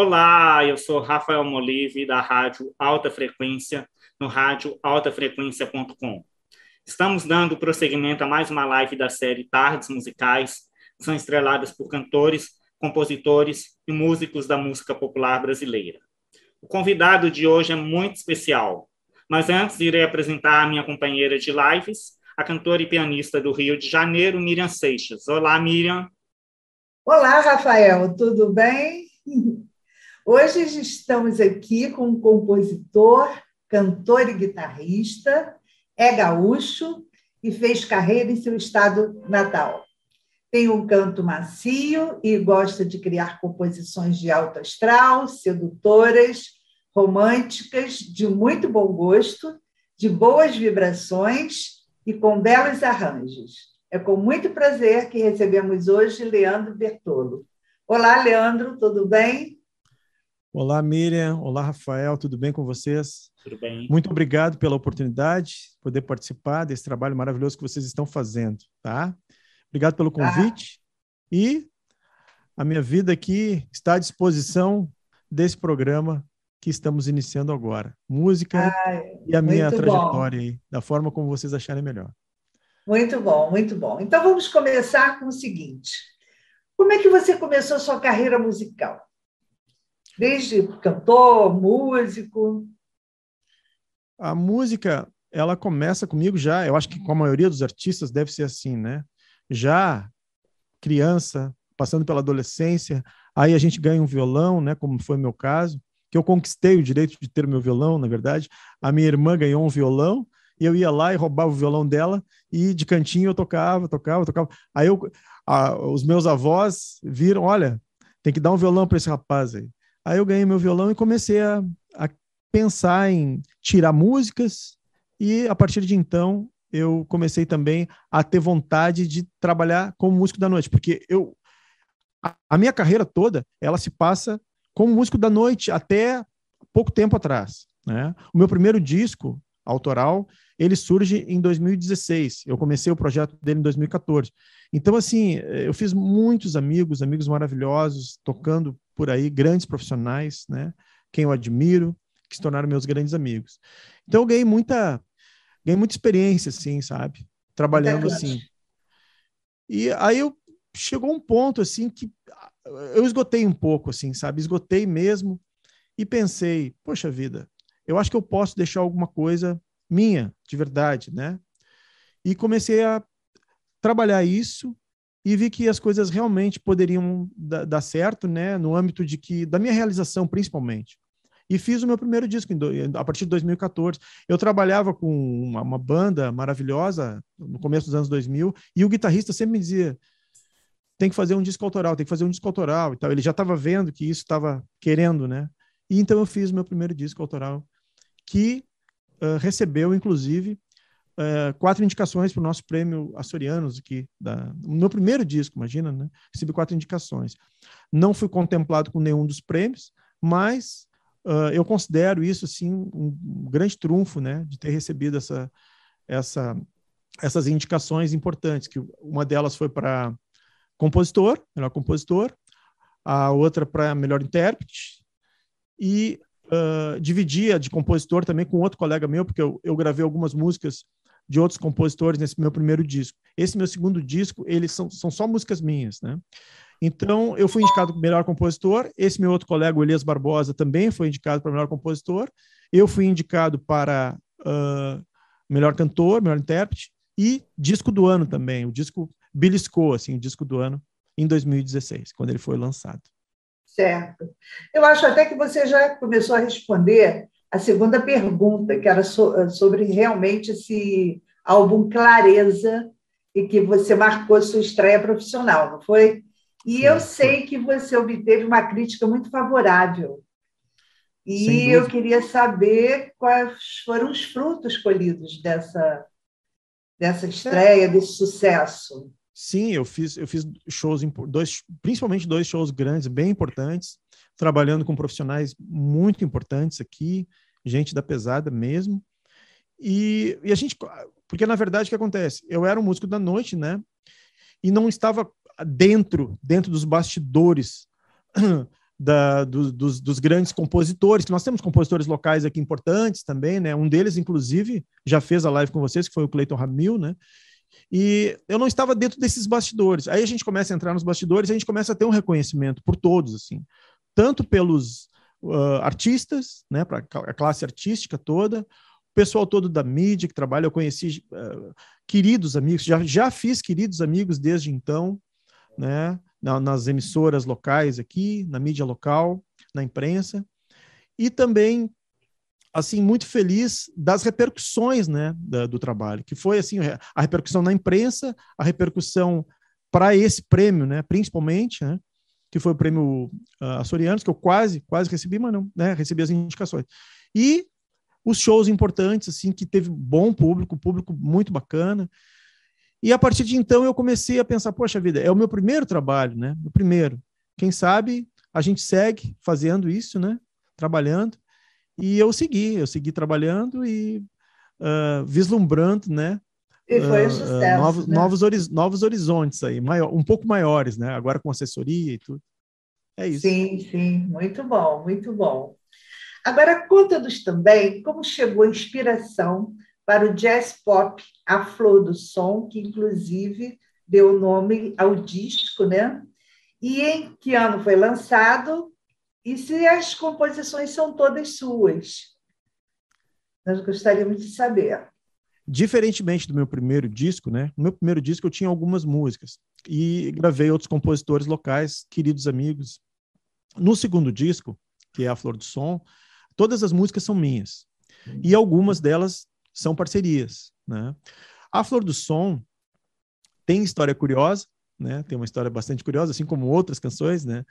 Olá, eu sou Rafael Molive, da Rádio Alta Frequência, no rádio altafrequência.com. Estamos dando prosseguimento a mais uma live da série Tardes Musicais, que são estreladas por cantores, compositores e músicos da música popular brasileira. O convidado de hoje é muito especial, mas antes irei apresentar a minha companheira de lives, a cantora e pianista do Rio de Janeiro, Miriam Seixas. Olá, Miriam. Olá, Rafael, tudo bem? Hoje estamos aqui com um compositor, cantor e guitarrista, é gaúcho e fez carreira em seu estado natal. Tem um canto macio e gosta de criar composições de alto astral, sedutoras, românticas, de muito bom gosto, de boas vibrações e com belos arranjos. É com muito prazer que recebemos hoje Leandro Bertolo. Olá, Leandro, tudo bem? Olá, Miriam. Olá, Rafael. Tudo bem com vocês? Tudo bem. Muito obrigado pela oportunidade de poder participar desse trabalho maravilhoso que vocês estão fazendo, tá? Obrigado pelo convite. Ah. E a minha vida aqui está à disposição desse programa que estamos iniciando agora. Música Ai, e a minha trajetória aí, da forma como vocês acharem melhor. Muito bom, muito bom. Então vamos começar com o seguinte: como é que você começou a sua carreira musical? Desde cantor, músico? A música, ela começa comigo já, eu acho que com a maioria dos artistas deve ser assim, né? Já criança, passando pela adolescência, aí a gente ganha um violão, né, como foi meu caso, que eu conquistei o direito de ter meu violão, na verdade. A minha irmã ganhou um violão e eu ia lá e roubava o violão dela e de cantinho eu tocava, tocava, tocava. Aí eu, a, os meus avós viram, olha, tem que dar um violão para esse rapaz aí. Aí eu ganhei meu violão e comecei a, a pensar em tirar músicas, e a partir de então eu comecei também a ter vontade de trabalhar como músico da noite, porque eu a, a minha carreira toda ela se passa como músico da noite até pouco tempo atrás. Né? O meu primeiro disco autoral ele surge em 2016. Eu comecei o projeto dele em 2014. Então, assim, eu fiz muitos amigos, amigos maravilhosos, tocando por aí, grandes profissionais, né? Quem eu admiro, que se tornaram meus grandes amigos. Então, eu ganhei muita, ganhei muita experiência, assim, sabe? Trabalhando assim. E aí eu chegou um ponto, assim, que eu esgotei um pouco, assim, sabe? Esgotei mesmo e pensei, poxa vida, eu acho que eu posso deixar alguma coisa minha, de verdade, né? E comecei a trabalhar isso e vi que as coisas realmente poderiam dar certo, né? No âmbito de que da minha realização, principalmente. E fiz o meu primeiro disco a partir de 2014. Eu trabalhava com uma, uma banda maravilhosa no começo dos anos 2000 e o guitarrista sempre me dizia tem que fazer um disco autoral, tem que fazer um disco autoral e tal. Ele já estava vendo que isso estava querendo, né? E então eu fiz o meu primeiro disco autoral que uh, recebeu, inclusive, uh, quatro indicações para o nosso prêmio Açorianos aqui, da, no meu primeiro disco, imagina, né? Recebi quatro indicações. Não fui contemplado com nenhum dos prêmios, mas uh, eu considero isso, assim, um, um grande trunfo, né? De ter recebido essa, essa, essas indicações importantes, que uma delas foi para compositor, melhor compositor, a outra para melhor intérprete, e uh, dividia de compositor também com outro colega meu, porque eu, eu gravei algumas músicas de outros compositores nesse meu primeiro disco. Esse meu segundo disco, eles são, são só músicas minhas, né? Então, eu fui indicado para melhor compositor. Esse meu outro colega, Elias Barbosa, também foi indicado para melhor compositor. Eu fui indicado para uh, melhor cantor, melhor intérprete e disco do ano também. O disco beliscou, assim, o disco do ano em 2016, quando ele foi lançado. Certo. Eu acho até que você já começou a responder a segunda pergunta, que era sobre realmente esse álbum Clareza, e que você marcou sua estreia profissional, não foi? E eu sei que você obteve uma crítica muito favorável. E eu queria saber quais foram os frutos colhidos dessa, dessa estreia, desse sucesso. Sim, eu fiz, eu fiz shows, dois, principalmente dois shows grandes, bem importantes, trabalhando com profissionais muito importantes aqui, gente da pesada mesmo. E, e a gente, porque na verdade o que acontece? Eu era um músico da noite, né? E não estava dentro, dentro dos bastidores da, do, dos, dos, grandes compositores, que nós temos compositores locais aqui importantes também, né? Um deles, inclusive, já fez a live com vocês, que foi o Cleiton Ramil, né? E eu não estava dentro desses bastidores. Aí a gente começa a entrar nos bastidores, a gente começa a ter um reconhecimento por todos, assim, tanto pelos uh, artistas, né, para a classe artística toda, o pessoal todo da mídia que trabalha. Eu conheci uh, queridos amigos, já, já fiz queridos amigos desde então, né, na, nas emissoras locais aqui, na mídia local, na imprensa, e também assim muito feliz das repercussões né da, do trabalho que foi assim a repercussão na imprensa a repercussão para esse prêmio né principalmente né que foi o prêmio uh, Açorianos que eu quase quase recebi mas não né recebi as indicações. E os shows importantes assim que teve bom público público muito bacana. E a partir de então eu comecei a pensar poxa vida é o meu primeiro trabalho né o primeiro. Quem sabe a gente segue fazendo isso né trabalhando. E eu segui, eu segui trabalhando e uh, vislumbrando, né? E foi um sucesso. novos, né? novos, novos horizontes aí, maior, um pouco maiores, né? Agora com assessoria e tudo. É isso. Sim, sim, muito bom, muito bom. Agora, conta-nos também como chegou a inspiração para o jazz pop A Flor do Som, que inclusive deu nome ao disco, né? E em que ano foi lançado e se as composições são todas suas. Nós gostaríamos de saber. Diferentemente do meu primeiro disco, né? No meu primeiro disco eu tinha algumas músicas e gravei outros compositores locais, queridos amigos. No segundo disco, que é A Flor do Som, todas as músicas são minhas e algumas delas são parcerias, né? A Flor do Som tem história curiosa, né? Tem uma história bastante curiosa, assim como outras canções, né?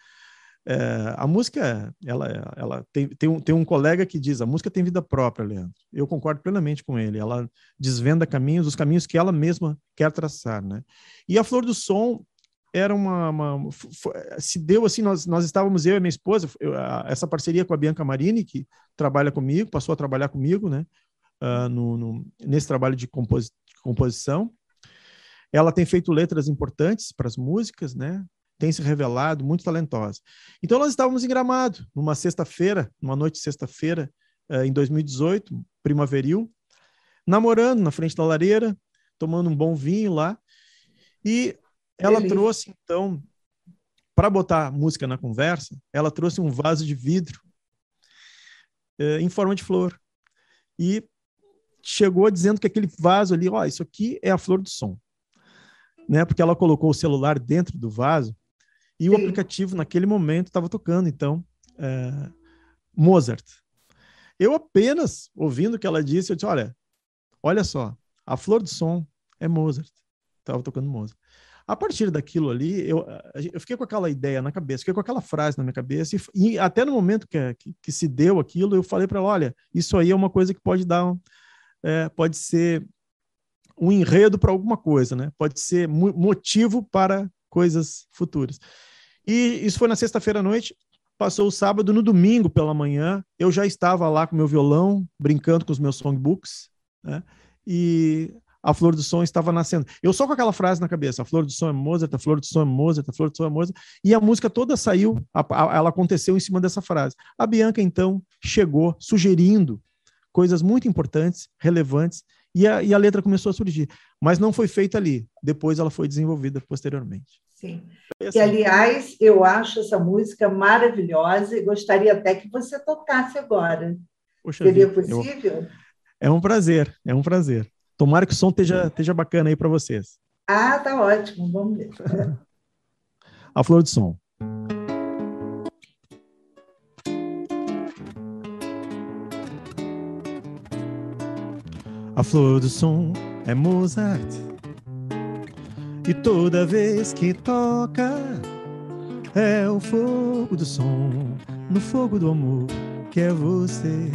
É, a música, ela, ela tem, tem, um, tem um colega que diz, a música tem vida própria, Leandro. Eu concordo plenamente com ele. Ela desvenda caminhos, os caminhos que ela mesma quer traçar, né? E a Flor do Som era uma, uma se deu assim, nós, nós estávamos eu e minha esposa, eu, a, essa parceria com a Bianca Marini, que trabalha comigo, passou a trabalhar comigo, né? Uh, no, no, nesse trabalho de, compos, de composição. Ela tem feito letras importantes para as músicas, né? Tem se revelado muito talentosa. Então, nós estávamos em Gramado, numa sexta-feira, numa noite de sexta-feira, eh, em 2018, primaveril, namorando na frente da lareira, tomando um bom vinho lá. E ela trouxe, então, para botar música na conversa, ela trouxe um vaso de vidro eh, em forma de flor. E chegou dizendo que aquele vaso ali, ó, isso aqui é a flor do som. Né? Porque ela colocou o celular dentro do vaso e Sim. o aplicativo, naquele momento, estava tocando, então, é, Mozart. Eu apenas, ouvindo o que ela disse, eu disse, olha, olha só, a flor do som é Mozart. Estava tocando Mozart. A partir daquilo ali, eu, eu fiquei com aquela ideia na cabeça, fiquei com aquela frase na minha cabeça, e, e até no momento que, que, que, se deu aquilo, eu falei para ela, olha, isso aí é uma coisa que pode dar, um, é, pode ser um enredo para alguma coisa, né? Pode ser motivo para coisas futuras. E isso foi na sexta-feira à noite. Passou o sábado, no domingo pela manhã, eu já estava lá com meu violão, brincando com os meus songbooks, né? E a flor do som estava nascendo. Eu só com aquela frase na cabeça: a flor do som é Mozart, a flor do som é Mozart, a flor do som é Mozart. E a música toda saiu, a, a, ela aconteceu em cima dessa frase. A Bianca, então, chegou sugerindo coisas muito importantes, relevantes, e a, e a letra começou a surgir. Mas não foi feita ali. Depois ela foi desenvolvida posteriormente. Sim. Assim. E, aliás, eu acho essa música maravilhosa e gostaria até que você tocasse agora. Poxa Seria vida, possível? Eu... É um prazer, é um prazer. Tomara que o som esteja, esteja bacana aí para vocês. Ah, tá ótimo. Vamos ver. a flor de som. A flor do som é Mozart. E toda vez que toca, é o fogo do som, no fogo do amor que é você.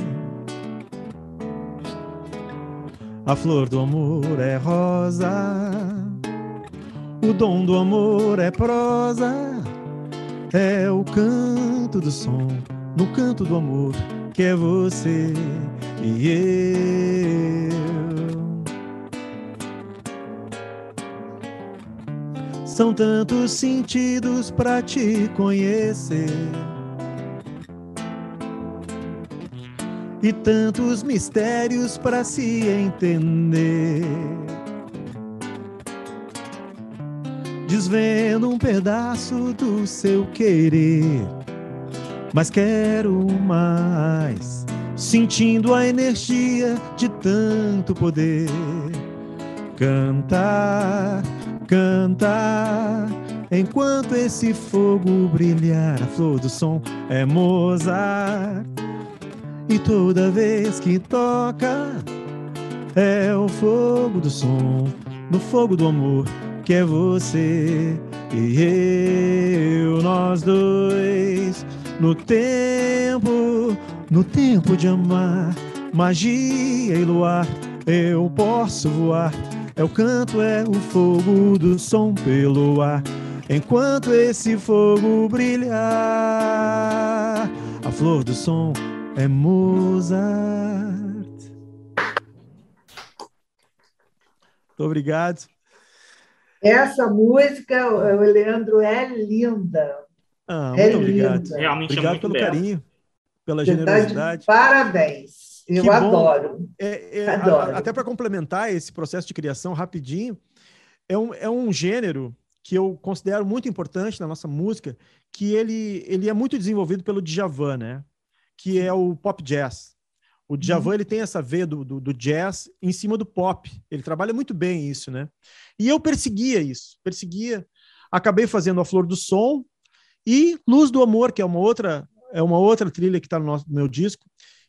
A flor do amor é rosa, o dom do amor é prosa, é o canto do som, no canto do amor que é você e São tantos sentidos para te conhecer. E tantos mistérios para se entender. Desvendo um pedaço do seu querer, mas quero mais, sentindo a energia de tanto poder cantar cantar, enquanto esse fogo brilhar, a flor do som é Mozart. E toda vez que toca é o fogo do som, no fogo do amor que é você e eu, nós dois, no tempo, no tempo de amar, magia e luar, eu posso voar. É o canto, é o fogo do som pelo ar. Enquanto esse fogo brilhar, a flor do som é Mozart. Muito obrigado. Essa música, o Leandro, é linda. Ah, é muito obrigado. Linda. Realmente é obrigado é pelo bela. carinho, pela generosidade. Parabéns. Eu Que adoro. É, é, Adoro. a- até para complementar esse processo de criação rapidinho, é um, é um gênero que eu considero muito importante na nossa música, que ele, ele é muito desenvolvido pelo Djavan, né? Que é o pop jazz. O Djavan ele tem essa veia do, do, do jazz em cima do pop. Ele trabalha muito bem isso, né? E eu perseguia isso, perseguia. Acabei fazendo a Flor do Som e Luz do Amor, que é uma outra é uma outra trilha que está no, nosso- no meu disco.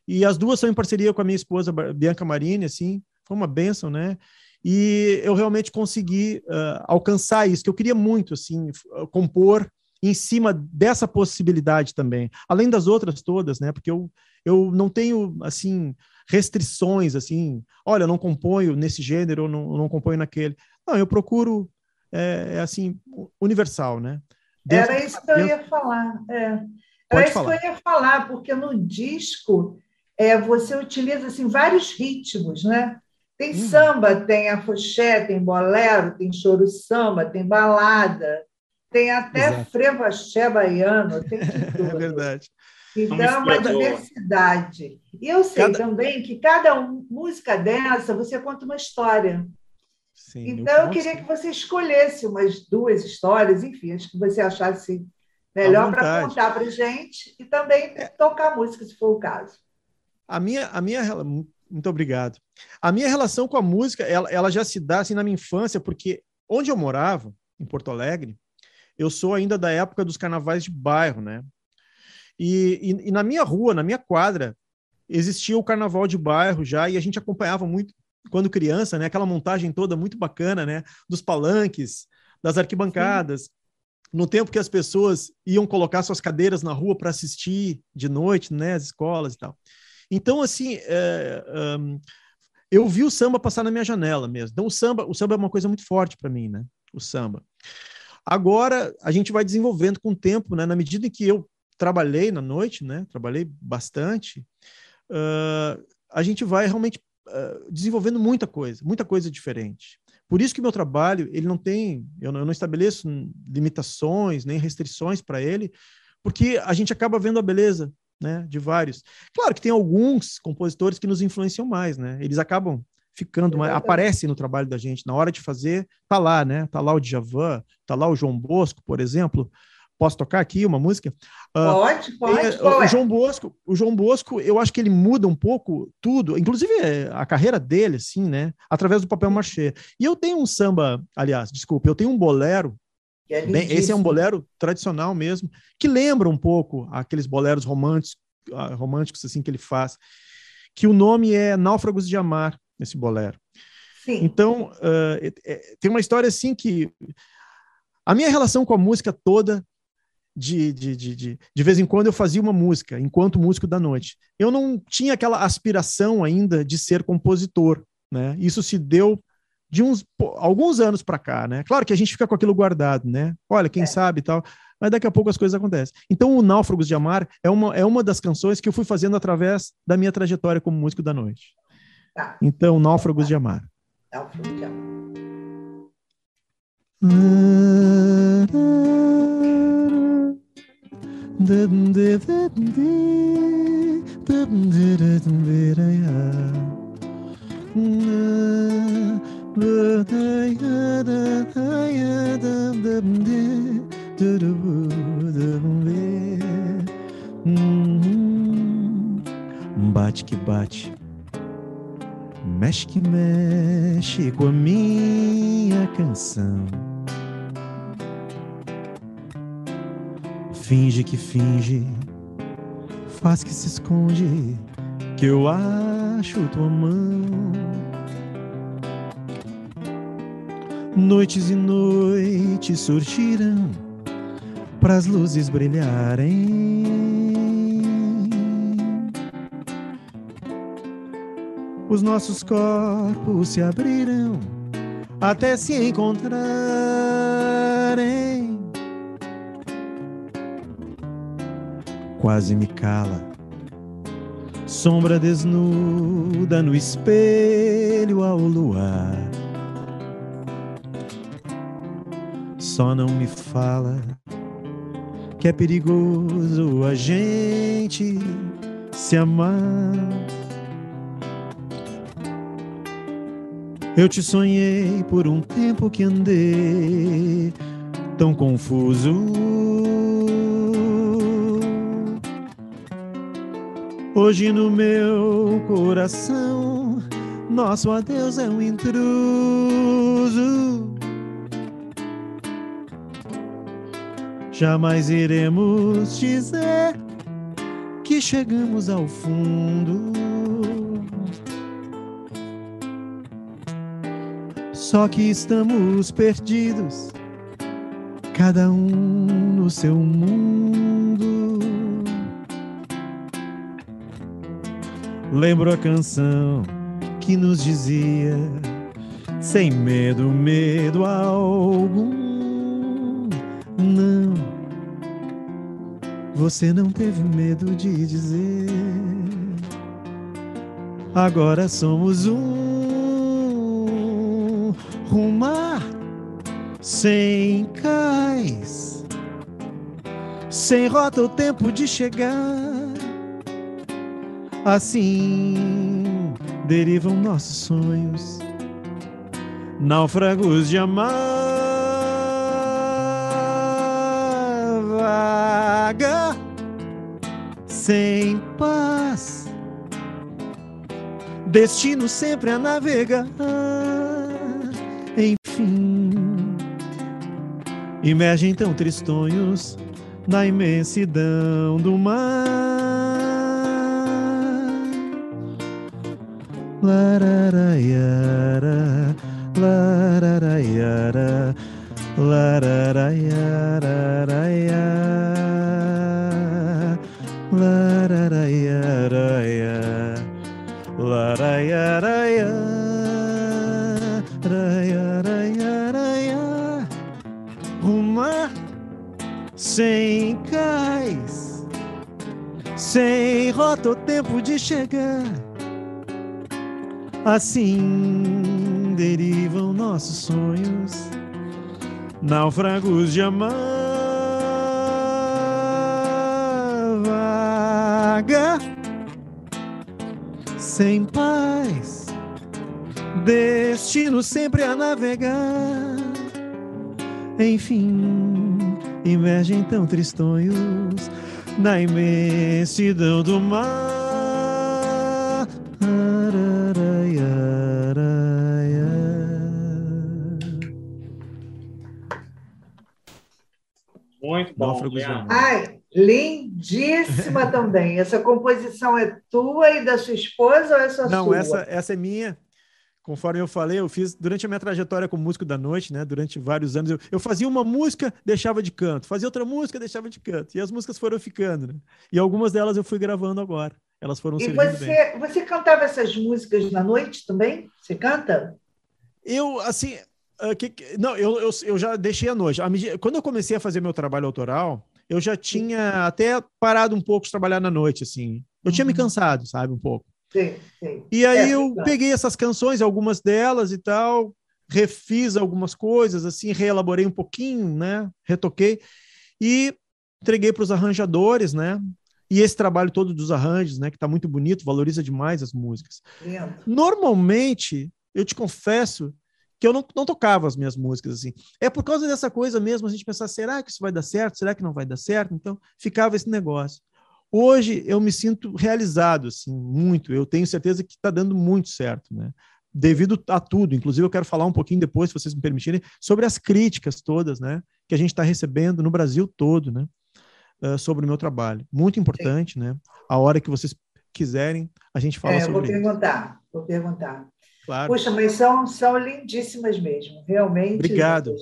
E as duas são em parceria com a minha esposa Bianca Marini, assim, foi uma benção, né? E eu realmente consegui ah, alcançar isso, que eu queria muito, assim, compor em cima dessa possibilidade também, além das outras todas, né? Porque eu, eu não tenho, assim, restrições, assim, olha, eu não componho nesse gênero, eu não, eu não componho naquele. Não, eu procuro, é, é assim, universal, né? Dentro- Era isso que eu dentro- ia falar. É. Era Pode isso falar. que eu ia falar, porque no disco é, você utiliza assim, vários ritmos, né? Tem Uhum. samba, tem afoxé, tem bolero, tem choro samba, tem balada, tem até Exato. frevo axé baiano, tem de tudo. É verdade. Então, Uma é uma diversidade. E eu sei Cada- também que cada um- música dessa você conta uma história. Sim, Então, eu conto, queria que você escolhesse umas duas histórias, enfim, as que você achasse melhor para. É. contar para gente e também tocar música, se for o caso. A minha, a minha, muito obrigado. A minha relação com a música, ela, ela já se dá assim na minha infância, porque onde eu morava, em Porto Alegre, eu sou ainda da época dos carnavais de bairro, né? E, e, e na minha rua, na minha quadra, existia o carnaval de bairro já, e a gente acompanhava muito quando criança, né? Aquela montagem toda muito bacana, né? Dos palanques, das arquibancadas. No tempo que as pessoas iam colocar suas cadeiras na rua para assistir de noite, né? As escolas e tal. Então, assim, é, um, eu vi o samba passar na minha janela mesmo. Então, o samba, o samba é uma coisa muito forte para mim, né? O samba. Agora, a gente vai desenvolvendo com o tempo, né? Na medida em que eu trabalhei na noite, né? Trabalhei bastante, uh, a gente vai realmente uh, desenvolvendo muita coisa, muita coisa diferente. Por isso que meu trabalho, ele não tem, eu não, eu não estabeleço limitações nem restrições para ele, porque a gente acaba vendo a beleza né, de vários. Claro que tem alguns compositores que nos influenciam mais, né? Eles acabam ficando mais, aparecem no trabalho da gente na hora de fazer, tá lá, né? Tá lá o Djavan, tá lá o João Bosco, por exemplo. Posso tocar aqui uma música? Ah, Pode, pode. é, qual o é? João Bosco, o João Bosco, eu acho que ele muda um pouco tudo, inclusive é, a carreira dele, assim, né? Através do papel machê. E eu tenho um samba, aliás, desculpa, eu tenho um bolero é Bem, esse é um bolero tradicional mesmo, que lembra um pouco aqueles boleros românticos, ah, românticos assim que ele faz, que o nome é Náufragos de Amar, esse bolero. Sim. Então, é- é- tem uma história assim que a minha relação com a música toda, de, de, de, de, de vez em quando eu fazia uma música, enquanto músico da noite. Eu não tinha aquela aspiração ainda de ser compositor, né? Isso se deu de uns pô, alguns anos para cá, né? Claro que a gente fica com aquilo guardado, né? Olha, quem É. sabe e tal, mas daqui a pouco as coisas acontecem. Então, o Náufragos de Amar é uma, é uma das canções que eu fui fazendo através da minha trajetória como músico da noite. Tá. Então, Náufragos de Amar. Tá, filme de amor. Bate que bate, mexe que mexe com a minha canção. Finge que finge, faz que se esconde, que eu acho tua mão. Noites e noites surgirão pras luzes brilharem. Os nossos corpos se abrirão até se encontrarem. Quase me cala, sombra desnuda no espelho ao luar. Só não me fala que é perigoso a gente se amar. Eu te sonhei por um tempo que andei tão confuso. Hoje no meu coração, nosso adeus é um intruso. Jamais iremos dizer que chegamos ao fundo. Só que estamos perdidos, cada um no seu mundo. Lembro a canção que nos dizia: sem medo, medo algum. Não, você não teve medo de dizer. Agora somos um rumar sem cais, sem rota o tempo de chegar. Assim derivam nossos sonhos, náufragos de amar. Sem paz, destino sempre a navegar. Enfim, emergem então tristonhos na imensidão do mar. Lararaiara, lararaiara, lararaiararaia, sem cais, sem rota o tempo de chegar. Assim derivam nossos sonhos, náufragos de amar. Vaga, sem paz, destino sempre a navegar. Enfim, emergem então tristonhos na imensidão do mar. Muito bom. Ai, lindíssima também. Essa composição é tua e da sua esposa ou é só Não, sua? essa, essa é minha. Conforme eu falei, eu fiz durante a minha trajetória como músico da noite, né? Durante vários anos, eu, eu fazia uma música, deixava de canto, fazia outra música, deixava de canto. E as músicas foram ficando, né? E algumas delas eu fui gravando agora. Elas foram E servindo bem. você, você cantava essas músicas na noite também? Você canta? Eu, assim, ah, que- não, eu, eu, eu já deixei à noite. Quando eu comecei a fazer meu trabalho autoral, eu já tinha até parado um pouco de trabalhar na noite, assim. Eu tinha me Uhum. cansado, sabe, um pouco. Sim, sim. E aí É, eu peguei essas canções, algumas delas e tal, refiz algumas coisas, assim, reelaborei um pouquinho, né? Retoquei e entreguei para os arranjadores, né? E esse trabalho todo dos arranjos, né, que está muito bonito, valoriza demais as músicas. Lindo. Normalmente, eu te confesso que eu não, não tocava as minhas músicas assim. É por causa dessa coisa mesmo, a gente pensar, será que isso vai dar certo? Será que não vai dar certo? Então, ficava esse negócio. Hoje eu me sinto realizado, assim, muito. Eu tenho certeza que está dando muito certo, né? Devido a tudo. Inclusive, eu quero falar um pouquinho depois, se vocês me permitirem, sobre as críticas todas, né? Que a gente está recebendo no Brasil todo, né? Uh, sobre o meu trabalho. Muito importante, Sim. né? A hora que vocês quiserem, a gente fala é, sobre vou perguntar, isso. Vou perguntar. Claro. Puxa, mas são, são lindíssimas mesmo, realmente. Obrigado.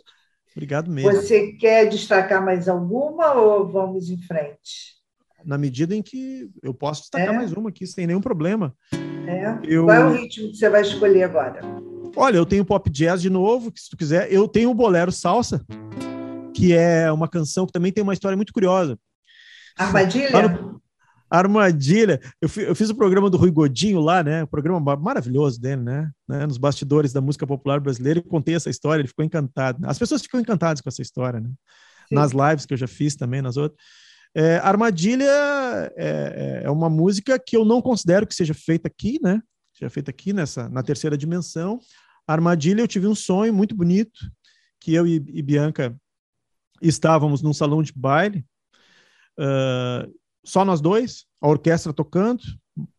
Obrigado mesmo. Você quer destacar mais alguma ou vamos em frente? Na medida em que eu posso destacar é. mais uma aqui, sem nenhum problema. É. Eu... Qual é o ritmo que você vai escolher agora? Olha, eu tenho pop jazz de novo, que se tu quiser. Eu tenho o bolero salsa, que é uma canção que também tem uma história muito curiosa. Armadilha? No... Armadilha. Eu, eu fiz o programa do Rui Godinho lá, né? O programa maravilhoso dele, né? né? Nos bastidores da música popular brasileira. E contei essa história, ele ficou encantado. As pessoas ficam encantadas com essa história, né? Sim. Nas lives que eu já fiz também, nas outras. É, Armadilha é, é, uma música que eu não considero que seja feita aqui, né? Seja feita aqui nessa na terceira dimensão. Armadilha, eu tive um sonho muito bonito que eu e, e Bianca estávamos num salão de baile, uh, só nós dois, a orquestra tocando,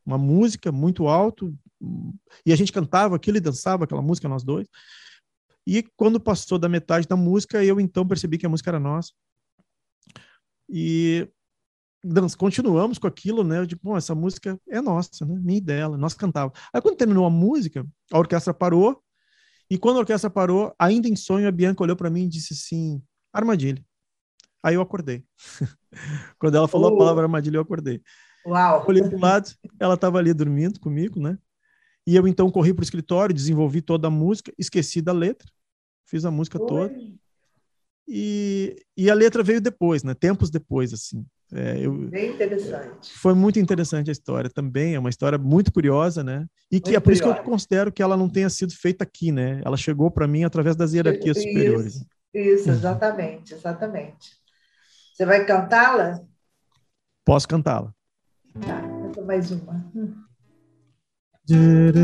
uma música muito alto, e a gente cantava aquilo e dançava aquela música nós dois. E quando passou da metade da música, eu então percebi que a música era nossa. E nós continuamos com aquilo, né? Eu digo, bom, essa música é nossa, né? Minha e dela, nós cantávamos. Aí quando terminou a música, a orquestra parou, e quando a orquestra parou, ainda em sonho, a Bianca olhou para mim e disse assim: armadilha. Aí eu acordei. quando ela falou uh. a palavra armadilha, eu acordei. Uau! Olhei para o lado, ela estava ali dormindo comigo, né? E eu então corri para o escritório, desenvolvi toda a música, esqueci da letra, fiz a música Oi. toda. E, e a letra veio depois, né? Tempos depois, assim. É, eu, Bem interessante. Foi muito interessante a história também, é uma história muito curiosa, né? E que muito é por isso que eu considero que ela não tenha sido feita aqui, né? Ela chegou para mim através das hierarquias isso, superiores. Isso, exatamente, exatamente. Você vai cantá-la? Posso cantá-la. Tá, canta mais uma. Lara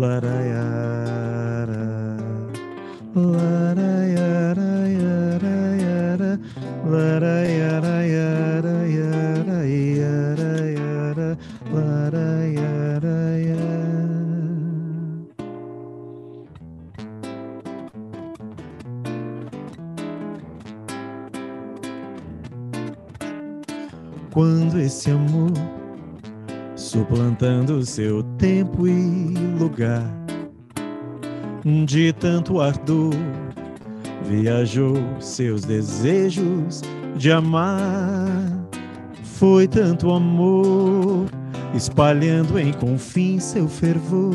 lara yara yara. Quando esse amor suplantando seu tempo e lugar. De tanto ardor, viajou seus desejos de amar. Foi tanto amor, espalhando em confins seu fervor.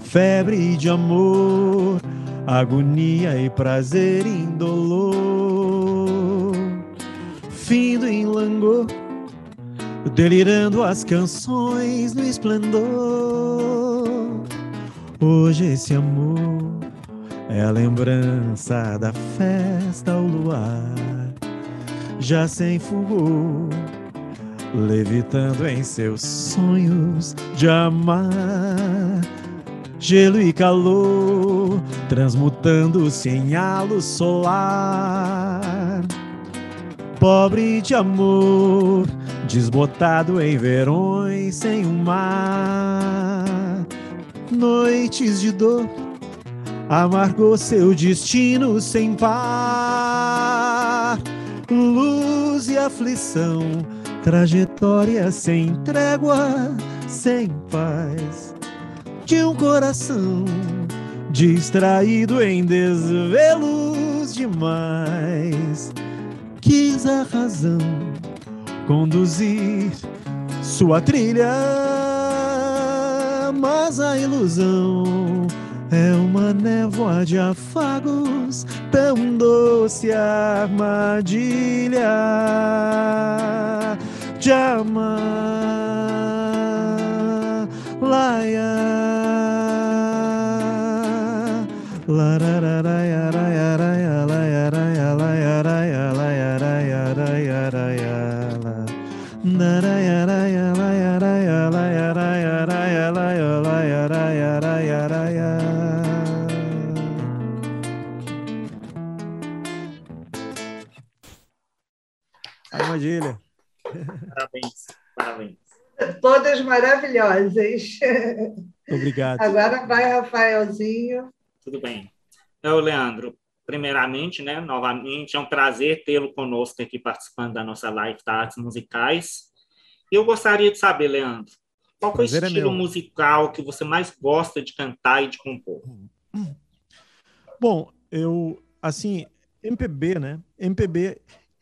Febre de amor, agonia e prazer indolor. Findo em langor delirando as canções no esplendor. Hoje esse amor é a lembrança da festa ao luar, já sem fulgor, levitando em seus sonhos de amar. Gelo e calor, transmutando-se em halo solar. Pobre de amor, desbotado em verões sem um mar. Noites de dor, amargou seu destino sem par. Luz e aflição, trajetória sem trégua, sem paz. De um coração distraído em desvelos demais. Quis a razão conduzir sua trilha, mas a ilusão é uma névoa de afagos, tão doce armadilha de amar. Laia. Armadilha. Parabéns, parabéns. Todas maravilhosas. Obrigado. Agora vai, Rafaelzinho. Tudo bem. Eu, Leandro, primeiramente, né, novamente, é um prazer tê-lo conosco aqui participando da nossa live de artes musicais. Eu gostaria de saber, Leandro, qual é o é estilo musical que você mais gosta de cantar e de compor? Bom, eu, assim, MPB, né? MPB,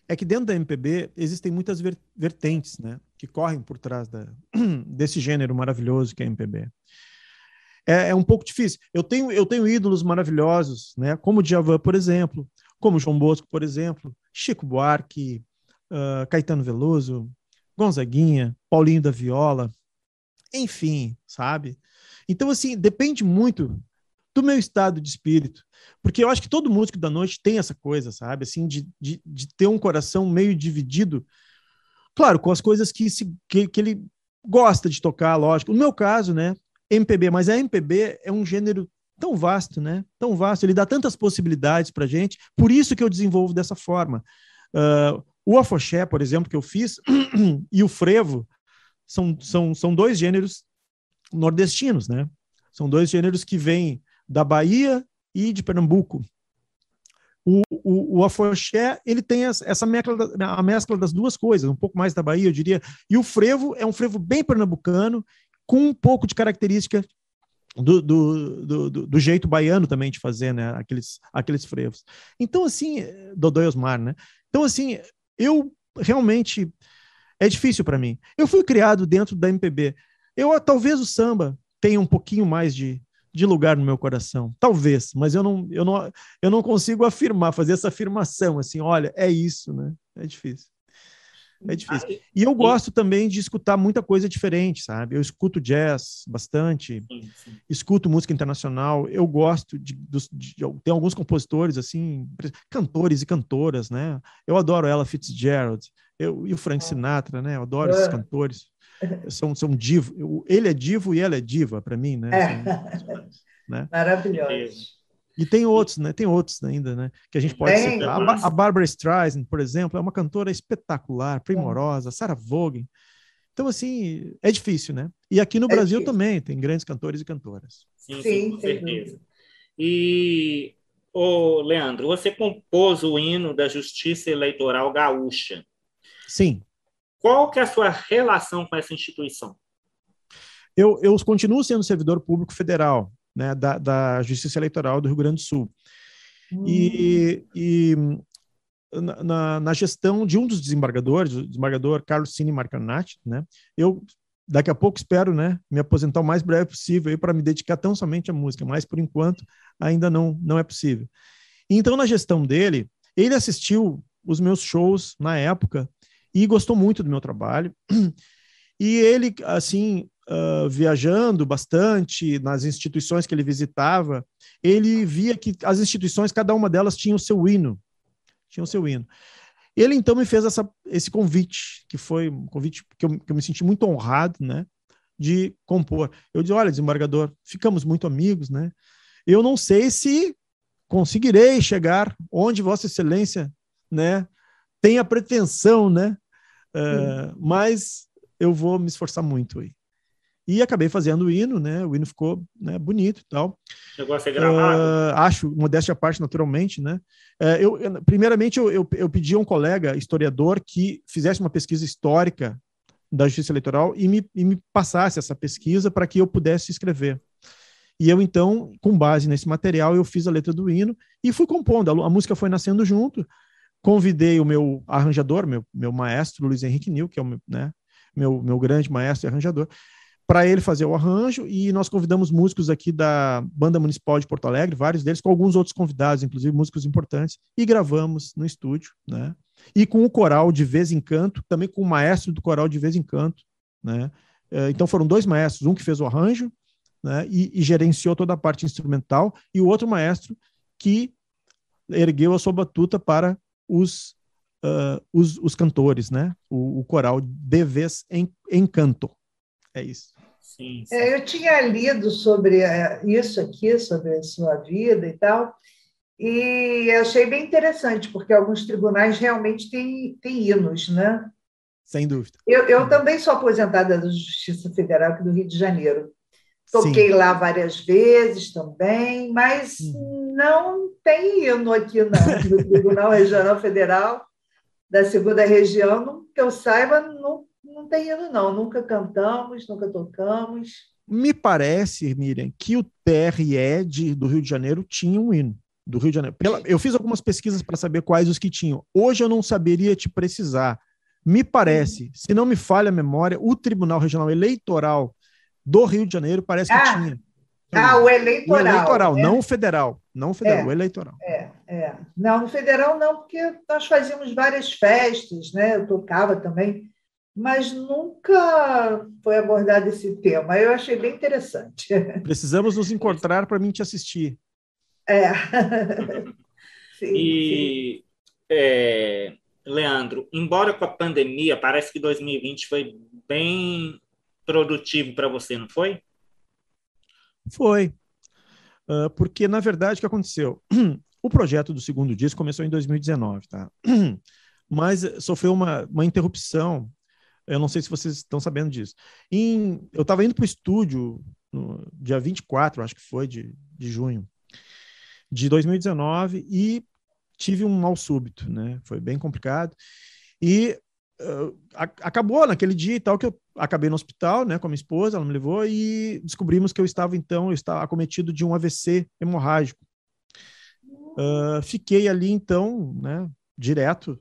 é que dentro da MPB existem muitas ver- vertentes, né? Que correm por trás da, desse gênero maravilhoso que é MPB. É, é um pouco difícil. Eu tenho, eu tenho ídolos maravilhosos, né? Como o Djavan, por exemplo, como João Bosco, por exemplo, Chico Buarque, ah, Caetano Veloso, Gonzaguinha, Paulinho da Viola, enfim, sabe? Então, assim, depende muito do meu estado de espírito. Porque eu acho que todo músico da noite tem essa coisa, sabe? Assim, de, de, de ter um coração meio dividido. Claro, com as coisas que, se, que, que ele gosta de tocar, lógico. No meu caso, né? MPB, mas a MPB é um gênero tão vasto, né? Tão vasto, ele dá tantas possibilidades pra gente, por isso que eu desenvolvo dessa forma. Uh, o afoxé, por exemplo, que eu fiz, e o frevo, são, são, são dois gêneros nordestinos, né? São dois gêneros que vêm da Bahia e de Pernambuco. O, o, o afoxé, ele tem essa mescla, a mescla das duas coisas, um pouco mais da Bahia, eu diria. E o frevo é um frevo bem pernambucano, com um pouco de característica do, do, do, do- jeito baiano também de fazer, né? Aqueles, aqueles frevos. Então, assim, Dodô e Osmar, né? Então, assim, eu realmente é difícil para mim. Eu fui criado dentro da MPB. Eu talvez o samba tenha um pouquinho mais de, de lugar no meu coração, talvez, mas eu não, eu não, eu não consigo afirmar, fazer essa afirmação assim, olha, é isso, né? É difícil. É difícil. Ah, E eu gosto também de escutar muita coisa diferente, sabe? Eu escuto jazz bastante, sim, sim. escuto música internacional, eu gosto de, dos- de- tem alguns compositores assim, cantores e cantoras, né? Eu adoro ela Fitzgerald, eu, e o Frank Sinatra, né? Eu adoro esses Ah. cantores. São, são divo. eu- ele é divo e ela é diva para mim, né? É. São- né? Maravilhoso. E tem outros, né? Tem outros ainda, né? Que a gente pode Tem. citar. A, a Barbara Streisand, por exemplo, é uma cantora espetacular, primorosa. Sarah Vaughan. Então, assim, é difícil, né? E aqui no É Brasil difícil. também tem grandes cantores e cantoras. Sim, sim, Sim, com certeza. E, ô, Leandro, você compôs o hino da Justiça Eleitoral Gaúcha. Sim, Qual que é a sua relação com essa instituição? eu, eu continuo sendo servidor público federal, né, da, da Justiça Eleitoral do Rio Grande do Sul. E, e na, na- na gestão de um dos desembargadores, o desembargador Carlos Cine Marcanati, né, eu daqui a pouco espero né, me aposentar o mais breve possível para me dedicar tão somente à música, mas por enquanto ainda não, não é possível. Então, na gestão dele, ele assistiu os meus shows na época e gostou muito do meu trabalho. E ele, assim, ah, viajando bastante nas instituições que ele visitava, ele via que as instituições, cada uma delas tinha o seu hino. Tinha o seu hino. Ele, então, me fez essa, esse convite, que foi um convite que eu, que eu me senti muito honrado, né? De compor. Eu disse: olha, desembargador, ficamos muito amigos, né? Eu não sei se conseguirei chegar onde Vossa Excelência, né? Tem a pretensão, né? Uh, mas eu vou me esforçar muito aí. E acabei fazendo o hino, né? O hino ficou né, bonito e tal. Chegou a ser gravado? Uh, acho, modéstia à parte, naturalmente, né? Uh, eu, eu- primeiramente, eu, eu, eu pedi a um colega historiador que fizesse uma pesquisa histórica da Justiça Eleitoral e me, e me passasse essa pesquisa para que eu pudesse escrever. E eu, então, com base nesse material, eu fiz a letra do hino e fui compondo. A, a música foi nascendo junto. Convidei o meu arranjador, meu, meu maestro, Luiz Henrique Nil, que é o meu, né, meu, meu grande maestro e arranjador, para ele fazer o arranjo e nós convidamos músicos aqui da Banda Municipal de Porto Alegre, vários deles, com alguns outros convidados, inclusive músicos importantes, e gravamos no estúdio, né? E com o coral de vez em canto, também com o maestro do coral de vez em canto, né? Eh, Então foram dois maestros, um que fez o arranjo né, e, e, gerenciou toda a parte instrumental, e o outro maestro que ergueu a sua batuta para os, uh, os, os, cantores, né, o, o coral de vez em, em canto. É isso. Sim, sim. É, eu tinha lido sobre é, isso aqui, sobre a sua vida e tal, e achei bem interessante, porque alguns tribunais realmente têm, têm hinos, né? Sem dúvida. Eu, eu também sou aposentada da Justiça Federal aqui do Rio de Janeiro. Toquei Sim. lá várias vezes também, mas hum. não tem hino aqui no Tribunal Regional Federal da Segunda Região, não, que eu saiba, não, não tem hino, não. Nunca cantamos, nunca tocamos. Me parece, Miriam, que o TRE de, do Rio de Janeiro tinha um hino do Rio de Janeiro. Pela, eu fiz algumas pesquisas para saber quais os que tinham. Hoje eu não saberia te precisar. Me parece, se não me falha a memória, o Tribunal Regional Eleitoral do Rio de Janeiro parece que ah, tinha. Ah, o eleitoral. O eleitoral, né? não o federal. Não o federal, é, o eleitoral. É, é. Não, no federal não, porque nós fazíamos várias festas, né? Eu tocava também, mas nunca foi abordado esse tema. Eu achei bem interessante. Precisamos nos encontrar para mim te assistir. É. sim, e, sim. É, Leandro, embora com a pandemia, parece que 2020 foi bem produtivo para você, não foi? Foi. Uh, porque, na verdade, o que aconteceu? O projeto do segundo disco começou em 2019, tá? Mas sofreu uma, uma interrupção. Eu não sei se vocês estão sabendo disso. Em, eu estava indo para o estúdio no dia 24, acho que foi, de, de junho de 2019 e tive um mal súbito, né? Foi bem complicado. E uh, acabou naquele dia e tal que eu acabei no hospital, né, com a minha esposa, ela me levou e descobrimos que eu estava então, eu estava acometido de um AVC hemorrágico. Uh, fiquei ali então, né, direto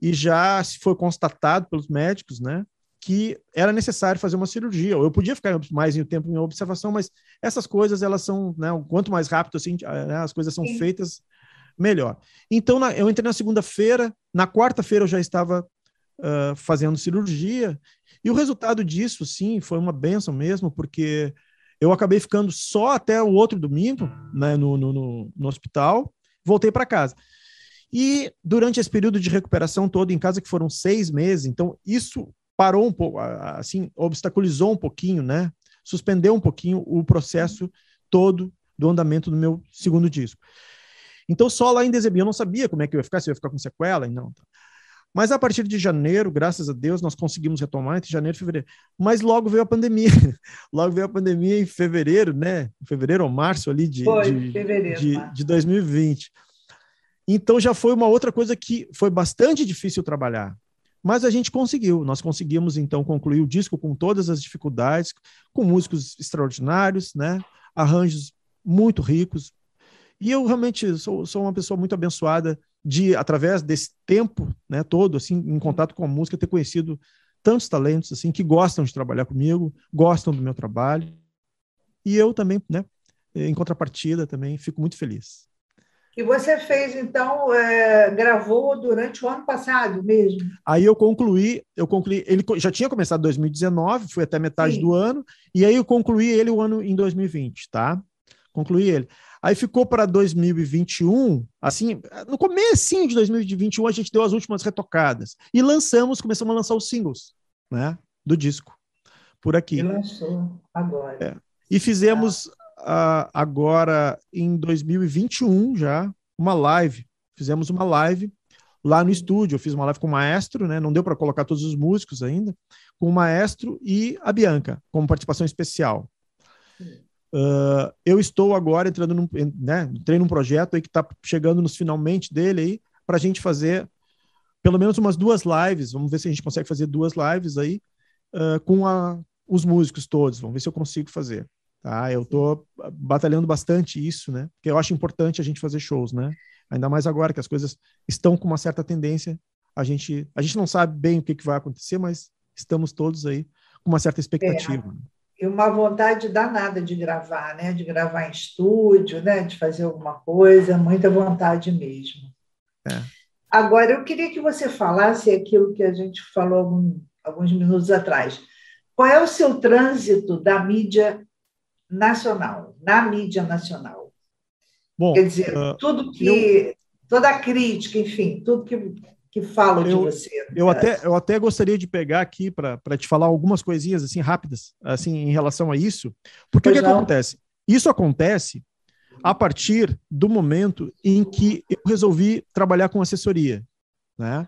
e já se foi constatado pelos médicos, né, que era necessário fazer uma cirurgia. Eu podia ficar mais em tempo em observação, mas essas coisas elas são, né, quanto mais rápido assim, né, as coisas são Sim. feitas, melhor. Então na, eu entrei na segunda-feira, na quarta-feira eu já estava uh, fazendo cirurgia e o resultado disso, sim, foi uma benção mesmo, porque eu acabei ficando só até o outro domingo, né, no, no, no, no hospital, voltei para casa. E durante esse período de recuperação todo em casa, que foram seis meses, então isso parou um pouco, assim, obstaculizou um pouquinho, né? Suspendeu um pouquinho o processo todo do andamento do meu segundo disco. Então, só lá em dezembro, eu não sabia como é que eu ia ficar, se eu ia ficar com sequela, e não. Mas a partir de janeiro, graças a Deus, nós conseguimos retomar entre janeiro e fevereiro. Mas logo veio a pandemia. logo veio a pandemia em fevereiro, né? Em fevereiro ou março ali de, foi, de, fevereiro, de, de 2020. Então já foi uma outra coisa que foi bastante difícil trabalhar. Mas a gente conseguiu, nós conseguimos então concluir o disco com todas as dificuldades, com músicos extraordinários, né? arranjos muito ricos. E eu realmente sou, sou uma pessoa muito abençoada de, através desse tempo né, todo, assim, em contato com a música, ter conhecido tantos talentos assim que gostam de trabalhar comigo, gostam do meu trabalho. E eu também, né, em contrapartida, também fico muito feliz. E você fez, então, é, gravou durante o ano passado mesmo? Aí eu concluí, eu concluí, ele já tinha começado em 2019, foi até metade Sim. do ano, e aí eu concluí ele o ano em 2020, tá? Concluí ele. Aí ficou para 2021, assim, no começo de 2021 a gente deu as últimas retocadas e lançamos, começamos a lançar os singles, né, do disco por aqui. E lançou agora. É. E fizemos uh, agora em 2021 já uma live. Fizemos uma live lá no estúdio. Eu fiz uma live com o maestro, né? Não deu para colocar todos os músicos ainda, com o maestro e a Bianca como participação especial. Uh, eu estou agora entrando num, né, entrei num projeto aí que está chegando nos finalmente dele aí para a gente fazer pelo menos umas duas lives. Vamos ver se a gente consegue fazer duas lives aí uh, com a, os músicos todos. Vamos ver se eu consigo fazer. Tá? Eu estou batalhando bastante isso, né? Porque eu acho importante a gente fazer shows, né? Ainda mais agora que as coisas estão com uma certa tendência. A gente, a gente não sabe bem o que, que vai acontecer, mas estamos todos aí com uma certa expectativa. É. E uma vontade danada de gravar, né? De gravar em estúdio, né? De fazer alguma coisa, muita vontade mesmo. É. Agora, eu queria que você falasse aquilo que a gente falou algum, alguns minutos atrás. Qual é o seu trânsito da mídia nacional, na mídia nacional. Bom, Quer dizer, uh, tudo que. Eu, toda a crítica, enfim, tudo que, que falam eu, de você. Eu até, eu até gostaria de pegar aqui para te falar algumas coisinhas assim rápidas, assim, em relação a isso. Porque pois o que, que acontece? Isso acontece a partir do momento em que eu resolvi trabalhar com assessoria. Né?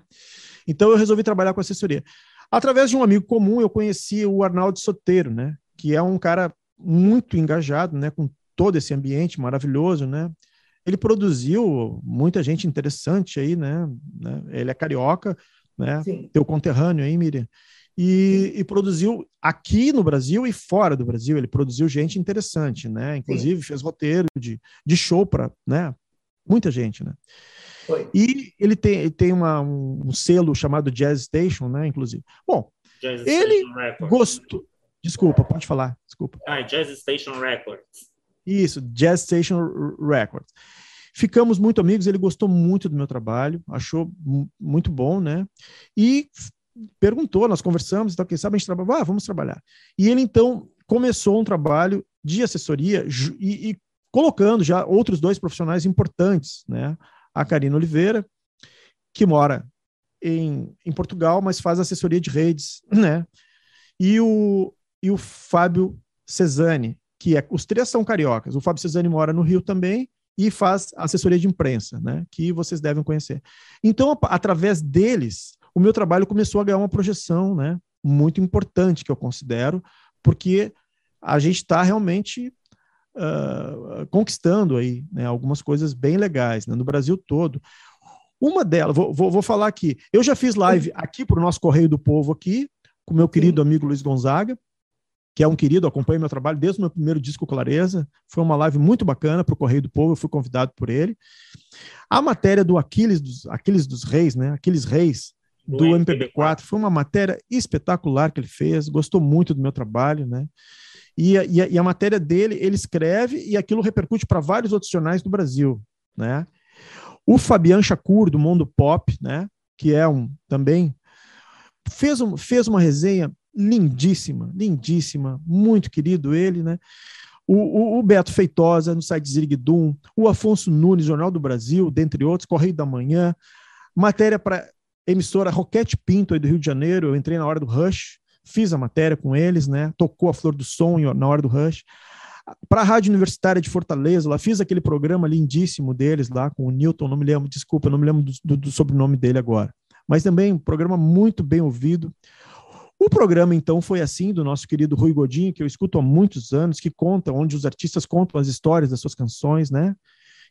Então, eu resolvi trabalhar com assessoria. Através de um amigo comum, eu conheci o Arnaldo Soteiro, né? que é um cara muito engajado né? com todo esse ambiente maravilhoso. Né? Ele produziu muita gente interessante aí, né? né? Ele é carioca, né? Sim. Teu conterrâneo aí, Miriam. E, e, produziu aqui no Brasil e fora do Brasil. Ele produziu gente interessante, né? Inclusive Sim. fez roteiro de, de show para, né? Muita gente, né? Foi. E ele tem, ele tem uma, um, selo chamado Jazz Station, né? Inclusive. Bom, Jazz ele gostou. Desculpa, pode falar. Desculpa. Ah, Jazz Station Records. Isso, Jazz Station Records. Ficamos muito amigos, ele gostou muito do meu trabalho, achou muito bom, né? E perguntou, nós conversamos, então, quem sabe a gente trabalha, ah, vamos trabalhar. E ele, então, começou um trabalho de assessoria e, e colocando já outros dois profissionais importantes, né? A Karina Oliveira, que mora em, em Portugal, mas faz assessoria de redes, né? E o, e o Fábio Cesani, que é, os três são cariocas. O Fábio Cesani mora no Rio também e faz assessoria de imprensa, né? Que vocês devem conhecer. Então, através deles, o meu trabalho começou a ganhar uma projeção, né? Muito importante que eu considero, porque a gente está realmente uh, conquistando aí né, algumas coisas bem legais né, no Brasil todo. Uma delas, vou, vou, vou falar aqui. Eu já fiz live aqui para o nosso Correio do Povo aqui, com meu querido amigo Luiz Gonzaga, que é um querido, acompanha meu trabalho desde o meu primeiro disco Clareza. Foi uma live muito bacana para o Correio do Povo, eu fui convidado por ele. A matéria do Aquiles dos, Aquiles dos Reis, né? Aquiles Reis, do MPB4. Foi uma matéria espetacular que ele fez, gostou muito do meu trabalho, né? E a, e e a matéria dele, ele escreve e aquilo repercute para vários outros jornais do Brasil, né? O Fabian Chacur, do Mundo Pop, né? Que é um também fez, um, fez uma resenha lindíssima, lindíssima, muito querido ele, né? O, o, o, Beto Feitosa, no site Ziriguidum, o Afonso Nunes, Jornal do Brasil, dentre outros, Correio da Manhã, matéria para emissora Roquete Pinto, aí do Rio de Janeiro, eu entrei na hora do Rush, fiz a matéria com eles, né? Tocou a Flor do Som na hora do Rush. Para a Rádio Universitária de Fortaleza, lá fiz aquele programa lindíssimo deles lá com o Newton, não me lembro, desculpa, não me lembro do, do, do sobrenome dele agora. Mas também um programa muito bem ouvido. O programa, então, foi assim, do nosso querido Rui Godinho, que eu escuto há muitos anos, que conta, onde os artistas contam as histórias das suas canções, né?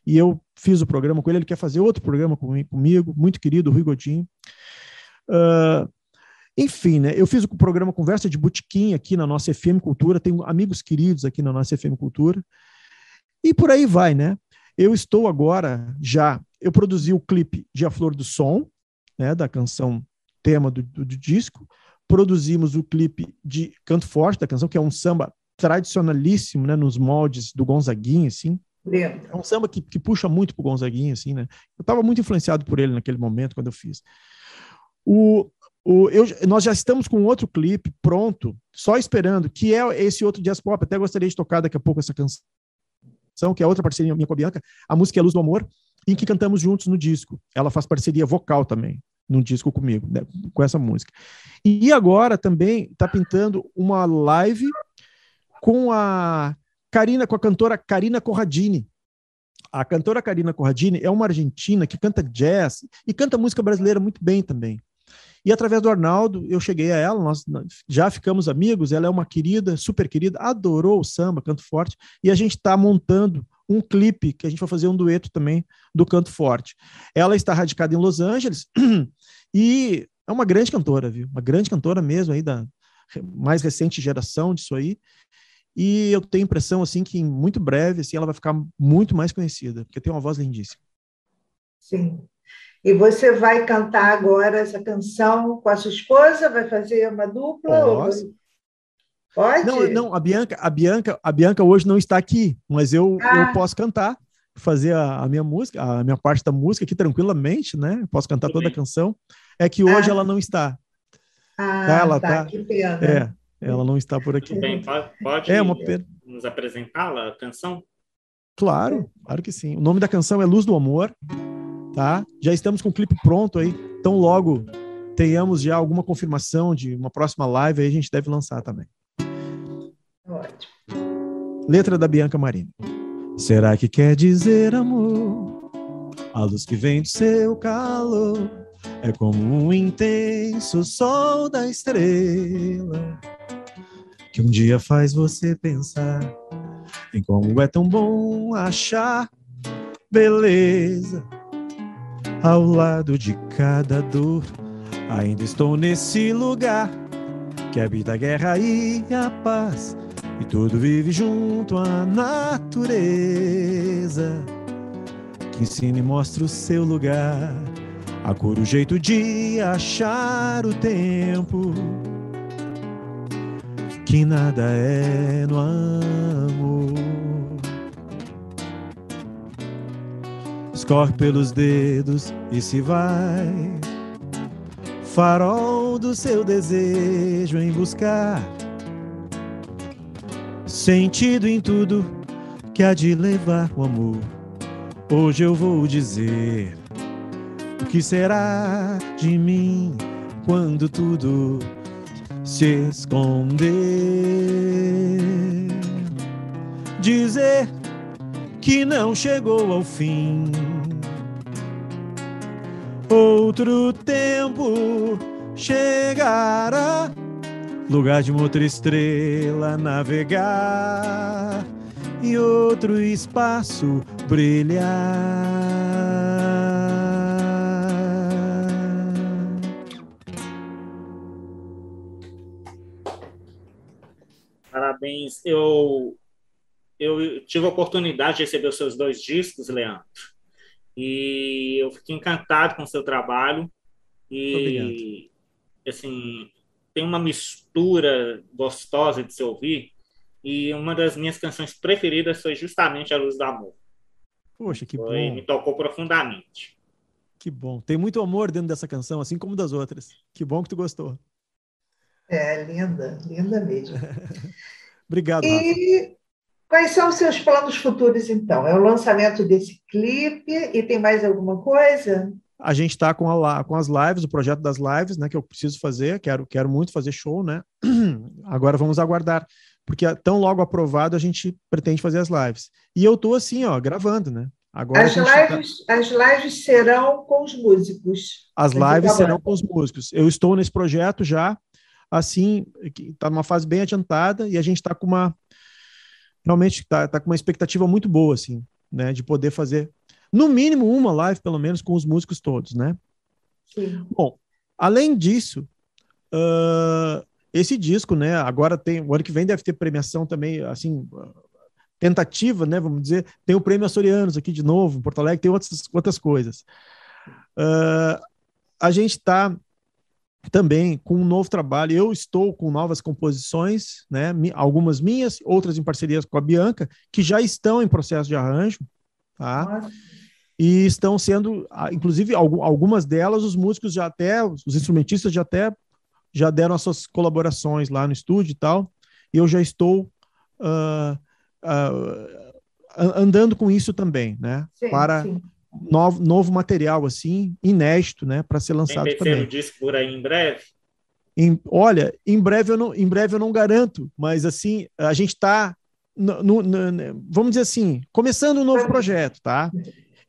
e eu fiz o programa com ele, ele quer fazer outro programa comigo, muito querido, Rui Godinho. Uh, enfim, né, eu fiz o programa Conversa de Botequim aqui na nossa FM Cultura, tenho amigos queridos aqui na nossa FM Cultura, e por aí vai, né? Eu estou agora já, eu produzi o clipe de A Flor do Som, né, da canção tema do, do, do disco, produzimos o clipe de Canto Forte da canção, que é um samba tradicionalíssimo, né, nos moldes do Gonzaguinha, assim, é um samba que, que puxa muito pro Gonzaguinha, assim, né? Eu estava muito influenciado por ele naquele momento, quando eu fiz. O, o, eu, nós já estamos com outro clipe pronto, só esperando, que é esse outro jazz pop. Até gostaria de tocar daqui a pouco essa canção, que é outra parceria minha com a Bianca. A música é Luz do Amor, em que cantamos juntos no disco. Ela faz parceria vocal também no disco comigo, né, com essa música. E agora também está pintando uma live com a Karina, com a cantora Karina Corradini. A cantora Karina Corradini é uma argentina que canta jazz e canta música brasileira muito bem também. E através do Arnaldo, eu cheguei a ela, nós já ficamos amigos, ela é uma querida, super querida, adorou o samba, canto forte, e a gente está montando um clipe que a gente vai fazer um dueto também do canto forte. Ela está radicada em Los Angeles e é uma grande cantora, viu? Uma grande cantora mesmo aí da mais recente geração disso aí. E eu tenho a impressão assim que em muito breve assim ela vai ficar muito mais conhecida, porque tem uma voz lindíssima. Sim. E você vai cantar agora essa canção com a sua esposa? Vai fazer uma dupla? Posso. Pode? Não, não, a Bianca, a Bianca, a Bianca hoje não está aqui, mas eu, ah. eu posso cantar, fazer a, a, minha música, a minha parte da música aqui tranquilamente, né? Posso cantar toda a canção. É que hoje ah. ela não está. Ah, ela tá, tá, que pena. É, Ela não está por aqui. Bem, pode, pode é uma pena. nos apresentá-la, a canção? Claro, claro que sim. O nome da canção é Luz do Amor, tá? Já estamos com o clipe pronto aí, tão logo tenhamos já alguma confirmação de uma próxima live, aí a gente deve lançar também. Ótimo. Letra da Bianca Marini. Será que quer dizer amor? A luz que vem do seu calor é como um intenso sol da estrela que um dia faz você pensar em como é tão bom achar beleza ao lado de cada dor. Ainda estou nesse lugar que habita a guerra e a paz, e tudo vive junto à natureza que ensina e mostra o seu lugar. A cor, o jeito de achar o tempo que nada é no amor. Escorre pelos dedos e se vai. Farol do seu desejo em buscar sentido em tudo que há de levar o amor. Hoje eu vou dizer o que será de mim quando tudo se esconder. Dizer que não chegou ao fim. Outro tempo chegará, lugar de uma outra estrela navegar e outro espaço brilhar. Parabéns. Eu, eu tive a oportunidade de receber os seus dois discos, Leandro. E eu fiquei encantado com o seu trabalho. E, Obrigado. assim, tem uma mistura gostosa de se ouvir. E uma das minhas canções preferidas foi justamente A Luz do Amor. Poxa, que Foi, bom. me tocou profundamente. Que bom. Tem muito amor dentro dessa canção, assim como das outras. Que bom que tu gostou. É, linda, linda mesmo. Obrigado, Rafa. E quais são os seus planos futuros, então? É o lançamento desse clipe e tem mais alguma coisa? A gente está com, a com as lives, o projeto das lives, né? Que eu preciso fazer. Quero, quero muito fazer show, né? Agora vamos aguardar. Porque tão logo aprovado, a gente pretende fazer as lives. E eu tô assim, ó, gravando, né? Agora As tá- lives, as lives serão com os músicos. As lives serão com os músicos. Eu estou nesse projeto já, assim, está numa fase bem adiantada e a gente está com uma realmente está tá com uma expectativa muito boa, assim, né, de poder fazer no mínimo uma live, pelo menos, com os músicos todos, né? Sim. Bom, além disso, ah, esse disco, né? Agora tem o ano que vem deve ter premiação também, assim, tentativa, né? Vamos dizer, tem o prêmio Açorianos aqui de novo, em Porto Alegre, tem outras, outras coisas. Ah, a gente está também com um novo trabalho. Eu estou com novas composições, né? Algumas minhas, outras em parcerias com a Bianca, que já estão em processo de arranjo, tá? Nossa, e estão sendo, ah, inclusive, algu- algumas delas, os músicos já até, os instrumentistas já até já deram as suas colaborações lá no estúdio e tal, e eu já estou ah, an- andando com isso também, né? sim, para sim. novo, novo material, assim, inédito, né? Para ser Tem lançado terceiro também. disco por aí em breve? Em- olha, em breve eu não, em breve eu não garanto, mas assim, a gente está, vamos dizer assim, começando um novo projeto, tá?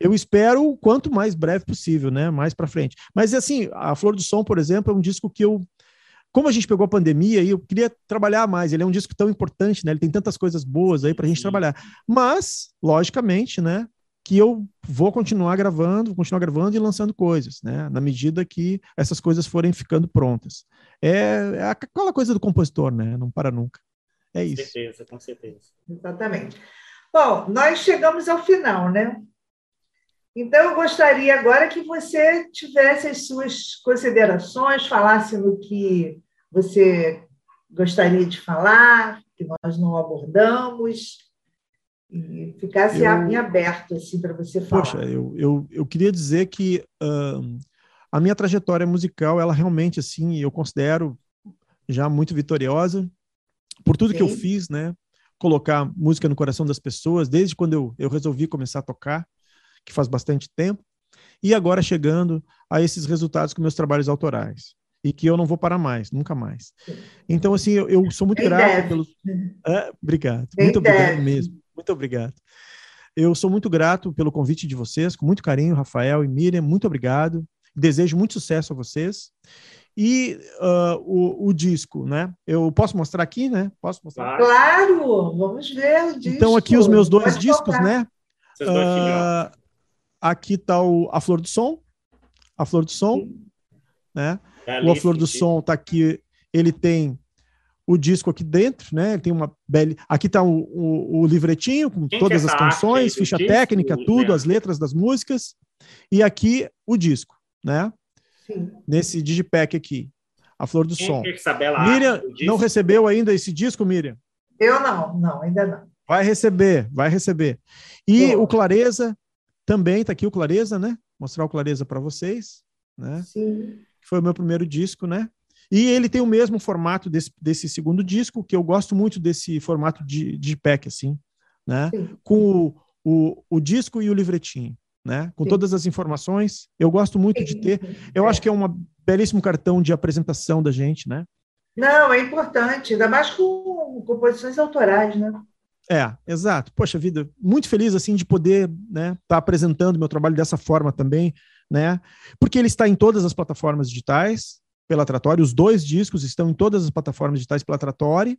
Eu espero o quanto mais breve possível, né? Mais para frente. Mas assim, a Flor do Som, por exemplo, é um disco que eu, como a gente pegou a pandemia, e eu queria trabalhar mais. Ele é um disco tão importante, né? Ele tem tantas coisas boas aí para a gente Sim. trabalhar. Mas, logicamente, né? Que eu vou continuar gravando, vou continuar gravando e lançando coisas, né? Na medida que essas coisas forem ficando prontas. É, é aquela coisa do compositor, né? Não para nunca. É Com isso. certeza, com certeza. Exatamente. Bom, nós chegamos ao final, né? Então, eu gostaria agora que você tivesse as suas considerações, falasse no que você gostaria de falar, que nós não abordamos, e ficasse Eu- em aberto assim, para você falar. Poxa, eu, eu, eu queria dizer que ahn, a minha trajetória musical, ela realmente, assim, eu considero já muito vitoriosa, por tudo que eu fiz, né? Colocar música no coração das pessoas, desde quando eu, eu resolvi começar a tocar, que faz bastante tempo, e agora chegando a esses resultados com meus trabalhos autorais. E que eu não vou parar mais, nunca mais. Então, assim, eu, eu sou muito Bem grato deve. pelo. É, obrigado. Bem muito deve. obrigado mesmo. Muito obrigado. Eu sou muito grato pelo convite de vocês, com muito carinho, Rafael e Miriam, muito obrigado. Desejo muito sucesso a vocês. E uh, o, o, disco, né? Eu posso mostrar aqui, né? Posso mostrar? Claro, vamos ver o disco. Então, aqui os meus dois Pode discos, tocar. né? Uh, aqui está a Flor do Som, a Flor do Som, Sim. né? o A Flor do Som está aqui, ele tem o disco aqui dentro, né? Ele tem uma bela. Aqui está o, o, o, livretinho com Quem todas as canções, ficha disco, técnica, tudo, né? as letras das músicas. E aqui o disco, né? Sim. Nesse digipack aqui, a Flor do Quem Som. Miriam, não recebeu ainda esse disco, Miriam? Eu não, não, ainda não. Vai receber, vai receber. E o Clareza também está aqui o Clareza, né? Mostrar o Clareza para vocês, né? Sim. Foi o meu primeiro disco, né? E ele tem o mesmo formato desse, desse segundo disco, que eu gosto muito desse formato de, de pack, assim, né? Sim. Com o, o, o, disco e o livretinho, né? Com Sim. todas as informações. Eu gosto muito de ter. Eu é. acho que é um belíssimo cartão de apresentação da gente, né? Não, é importante, ainda mais com composições autorais, né? É, exato. Poxa vida, muito feliz assim de poder, né, estar tá apresentando meu trabalho dessa forma também, né? Porque ele está em todas as plataformas digitais, pela Tratório. Os dois discos estão em todas as plataformas digitais pela Tratório.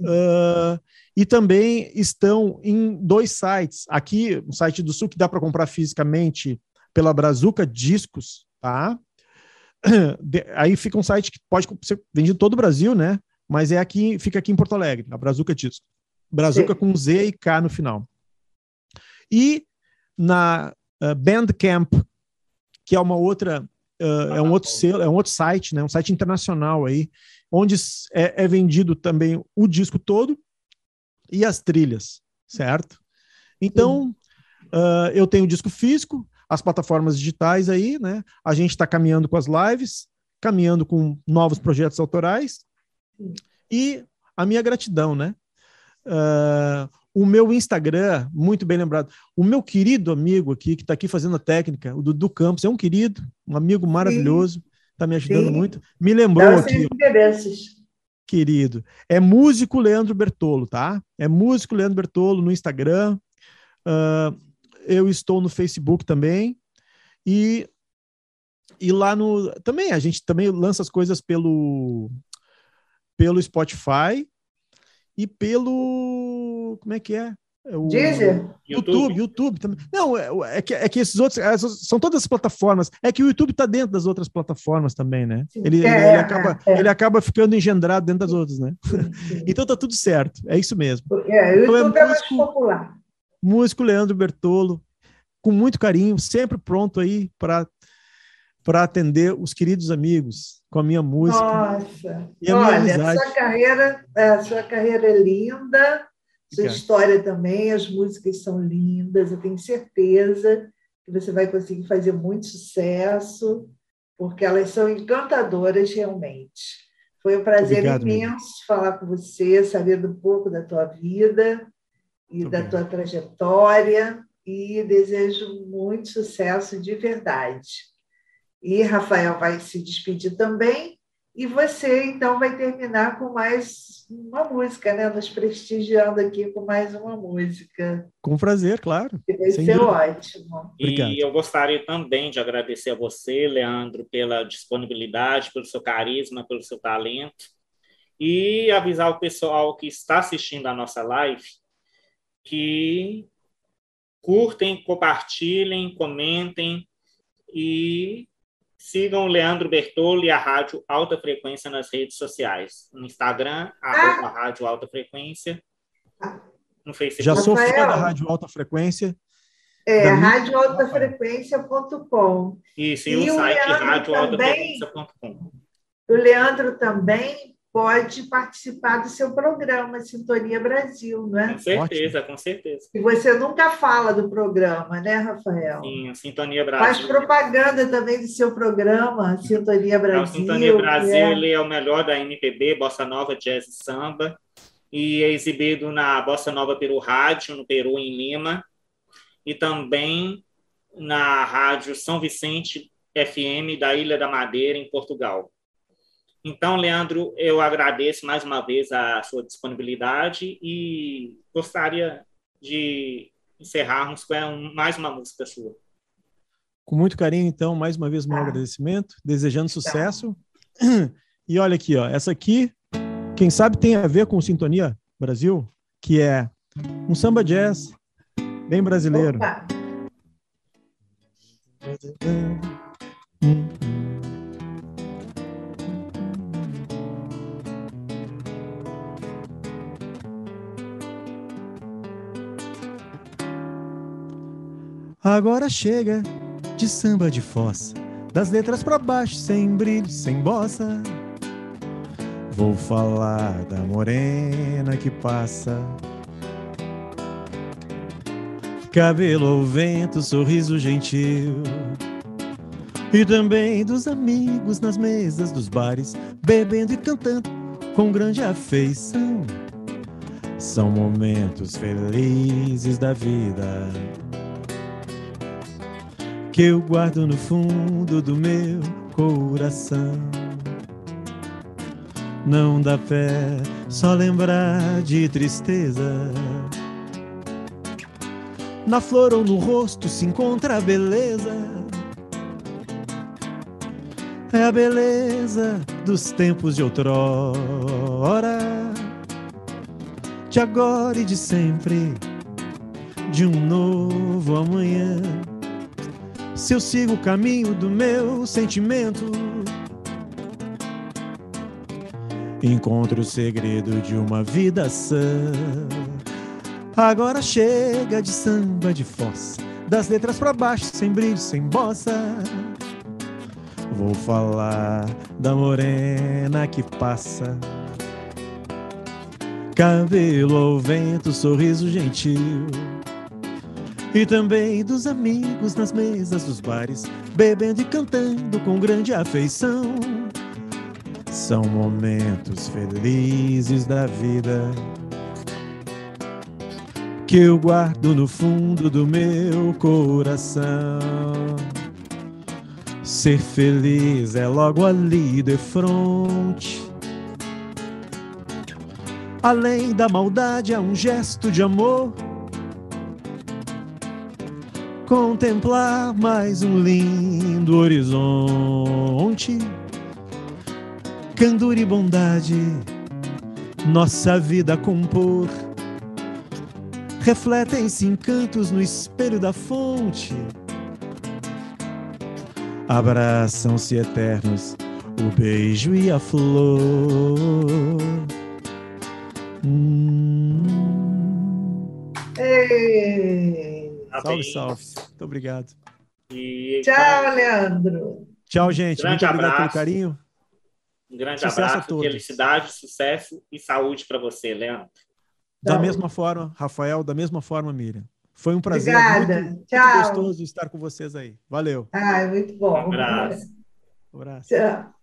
Uh, e também estão em dois sites. Aqui, o site do Sul, que dá para comprar fisicamente pela Brazuca Discos, tá? Aí fica um site que pode ser vendido todo o Brasil, né? Mas é aqui, fica aqui em Porto Alegre, a Brazuca Discos. Brazuca Sim. com Z e K no final. E na uh, Bandcamp, que é uma outra uh, é um outro selo, é um outro site, né? Um site internacional aí, onde é, é vendido também o disco todo e as trilhas, certo? Então, uh, eu tenho o disco físico, as plataformas digitais aí, né? A gente está caminhando com as lives, caminhando com novos projetos autorais e a minha gratidão, né? Uh, o meu Instagram, muito bem lembrado. O meu querido amigo aqui, que está aqui fazendo a técnica, o Dudu Campos, é um querido, um amigo maravilhoso, está me ajudando Sim. muito. Me lembrou aqui. Querido. É músico Leandro Bertolo, tá? É músico Leandro Bertolo no Instagram. Uh, eu estou no Facebook também. E, e lá no. Também, a gente também lança as coisas pelo, pelo Spotify e pelo. Como é que é? É o, Deezer? YouTube, YouTube também. Não, é, é, que, é que esses outros. Essas, são todas as plataformas. É que o YouTube está dentro das outras plataformas também, né? Ele, é, ele, acaba, é. ele acaba ficando engendrado dentro das outras, né? então tá tudo certo. É isso mesmo. É, o então, YouTube é, músico, é mais popular. Músico Leandro Bertolo, com muito carinho, sempre pronto aí para para atender os queridos amigos com a minha música. Nossa, e a olha, minha a sua carreira, a sua carreira é linda, sua história também, as músicas são lindas, eu tenho certeza que você vai conseguir fazer muito sucesso, porque elas são encantadoras realmente. Foi um prazer Obrigado, imenso falar com você, saber um pouco da tua vida e da tua trajetória, e desejo muito sucesso de verdade. E Rafael vai se despedir também. E você, então, vai terminar com mais uma música, né? Nos prestigiando aqui com mais uma música. Com prazer, claro. Que vai Sem ser dúvida. ótimo. E eu gostaria também de agradecer a você, Leandro, pela disponibilidade, pelo seu carisma, pelo seu talento. E avisar o pessoal que está assistindo a nossa live que curtem, compartilhem, comentem e Sigam o Leandro Bertolo e a Rádio Alta Frequência nas redes sociais. No Instagram, arroba ah. Rádio Alta Frequência. No Facebook. Já sou fã da Rádio Alta Frequência. É, radioaltafrequência.com. Isso, e, e o, o site radioaltafrequência.com. O Leandro também pode participar do seu programa Sintonia Brasil, não é? Com certeza, Ótimo. com certeza. E você nunca fala do programa, né, Rafael? Sim, Sintonia Brasil. Faz propaganda também do seu programa, Sintonia Brasil. O Sintonia Brasil é... Ele é o melhor da MPB, Bossa Nova, Jazz e Samba, e é exibido na Bossa Nova Peru Rádio, no Peru, em Lima, e também na Rádio São Vicente FM da Ilha da Madeira, em Portugal. Então, Leandro, eu agradeço mais uma vez a sua disponibilidade e gostaria de encerrarmos com mais uma música sua. Com muito carinho, então, mais uma vez, meu tá. agradecimento, desejando tá. sucesso. E olha aqui, ó, essa aqui, quem sabe tem a ver com Sintonia Brasil, que é um samba jazz bem brasileiro. Opa. Agora chega de samba de fossa, das letras para baixo, sem brilho, sem bossa. Vou falar da morena que passa. Cabelo ao vento, sorriso gentil. E também dos amigos nas mesas dos bares, bebendo e cantando com grande afeição. São momentos felizes da vida que eu guardo no fundo do meu coração. Não dá pé só lembrar de tristeza. Na flor ou no rosto se encontra a beleza. É a beleza dos tempos de outrora, de agora e de sempre, de um novo amanhã se eu sigo o caminho do meu sentimento. Encontro o segredo de uma vida sã. Agora chega de samba de fossa, das letras para baixo, sem brilho, sem bossa. Vou falar da morena que passa. Cabelo ao vento, sorriso gentil e também dos amigos nas mesas dos bares, bebendo e cantando com grande afeição. São momentos felizes da vida que eu guardo no fundo do meu coração. Ser feliz é logo ali de frente. Além da maldade, há um gesto de amor contemplar mais um lindo horizonte. Candor e bondade, nossa vida compor. Refletem-se encantos no espelho da fonte. Abraçam-se eternos o beijo e a flor. Hum. Ei. Salve, salve. Muito obrigado. E, Tchau, Leandro. Tchau, gente. Muito obrigado abraço. pelo carinho. Um grande sucesso abraço, felicidade, sucesso e saúde para você, Leandro. Da mesma forma, Rafael, da mesma forma, Miriam. Foi um prazer Obrigada. muito, Tchau. muito gostoso estar com vocês aí. Valeu. Ah, muito bom. Um abraço. Um abraço. Tchau.